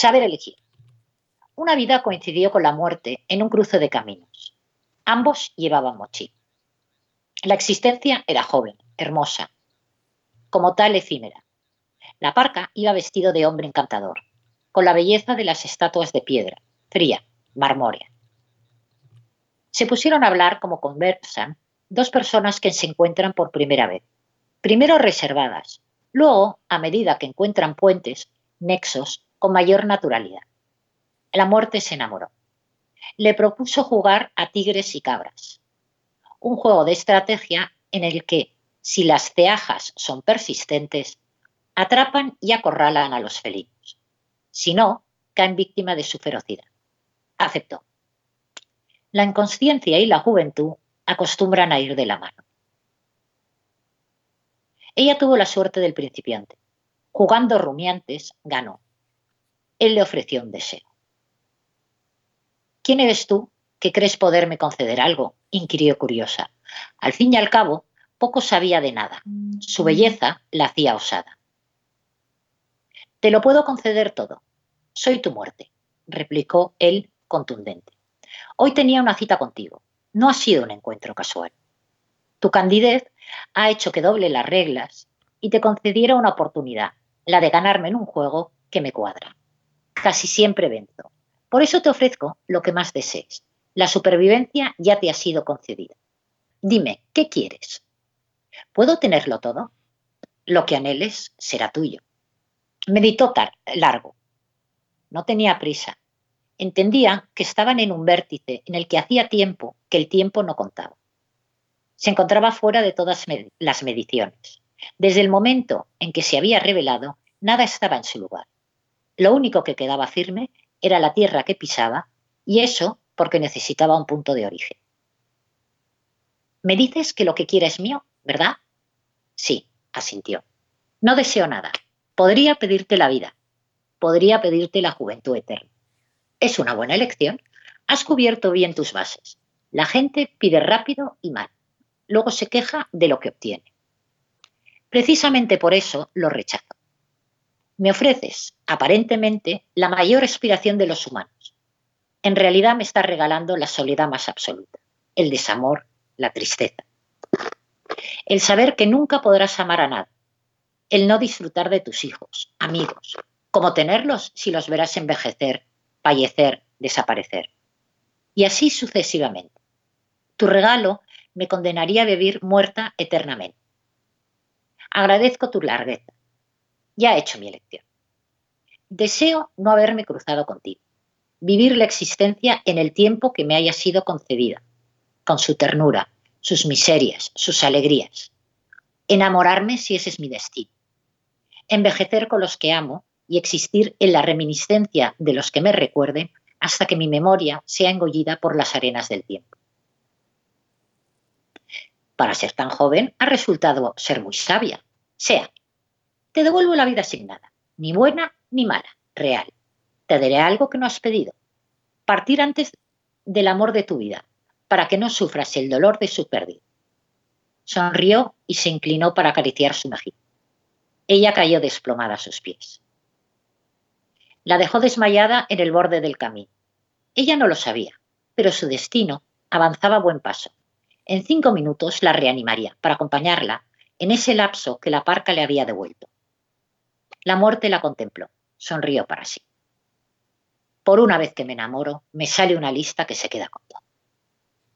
Saber elegir. Una vida coincidió con la muerte en un cruce de caminos. Ambos llevaban mochila. La existencia era joven, hermosa, como tal efímera. La parca iba vestido de hombre encantador, con la belleza de las estatuas de piedra, fría, marmórea. Se pusieron a hablar como conversan dos personas que se encuentran por primera vez. Primero reservadas, luego, a medida que encuentran puentes, nexos, con mayor naturalidad. La muerte se enamoró. Le propuso jugar a tigres y cabras. Un juego de estrategia en el que, si las ceajas son persistentes, atrapan y acorralan a los felinos. Si no, caen víctima de su ferocidad. Aceptó. La inconsciencia y la juventud acostumbran a ir de la mano. Ella tuvo la suerte del principiante. Jugando rumiantes, ganó. Él le ofreció un deseo. ¿Quién eres tú que crees poderme conceder algo? inquirió curiosa. Al fin y al cabo, poco sabía de nada. Su belleza la hacía osada. Te lo puedo conceder todo. Soy tu muerte, replicó él contundente. Hoy tenía una cita contigo. No ha sido un encuentro casual. Tu candidez ha hecho que doble las reglas y te concediera una oportunidad, la de ganarme en un juego que me cuadra. Casi siempre venzo. Por eso te ofrezco lo que más desees. La supervivencia ya te ha sido concedida. Dime, ¿qué quieres? ¿Puedo tenerlo todo? Lo que anheles será tuyo. Meditó largo. No tenía prisa. Entendía que estaban en un vértice en el que hacía tiempo que el tiempo no contaba. Se encontraba fuera de todas las mediciones. Desde el momento en que se había revelado, nada estaba en su lugar. Lo único que quedaba firme era la tierra que pisaba, y eso porque necesitaba un punto de origen. Me dices que lo que quiera es mío, ¿verdad? Sí, asintió. No deseo nada. Podría pedirte la vida. Podría pedirte la juventud eterna. Es una buena elección. Has cubierto bien tus bases. La gente pide rápido y mal. Luego se queja de lo que obtiene. Precisamente por eso lo rechazo. Me ofreces, aparentemente, la mayor aspiración de los humanos. En realidad me estás regalando la soledad más absoluta, el desamor, la tristeza. El saber que nunca podrás amar a nadie. El no disfrutar de tus hijos, amigos, como tenerlos si los verás envejecer fallecer, desaparecer. Y así sucesivamente. Tu regalo me condenaría a vivir muerta eternamente. Agradezco tu largueza. Ya he hecho mi elección. Deseo no haberme cruzado contigo, vivir la existencia en el tiempo que me haya sido concedida, con su ternura, sus miserias, sus alegrías. Enamorarme si ese es mi destino. Envejecer con los que amo y existir en la reminiscencia de los que me recuerden hasta que mi memoria sea engollida por las arenas del tiempo. Para ser tan joven ha resultado ser muy sabia. Sea, te devuelvo la vida sin nada, ni buena ni mala, real. Te daré algo que no has pedido. Partir antes del amor de tu vida, para que no sufras el dolor de su pérdida. Sonrió y se inclinó para acariciar su mejilla. Ella cayó desplomada a sus pies. La dejó desmayada en el borde del camino. Ella no lo sabía, pero su destino avanzaba a buen paso. En cinco minutos la reanimaría para acompañarla en ese lapso que la parca le había devuelto. La muerte la contempló, sonrió para sí. Por una vez que me enamoro, me sale una lista que se queda con.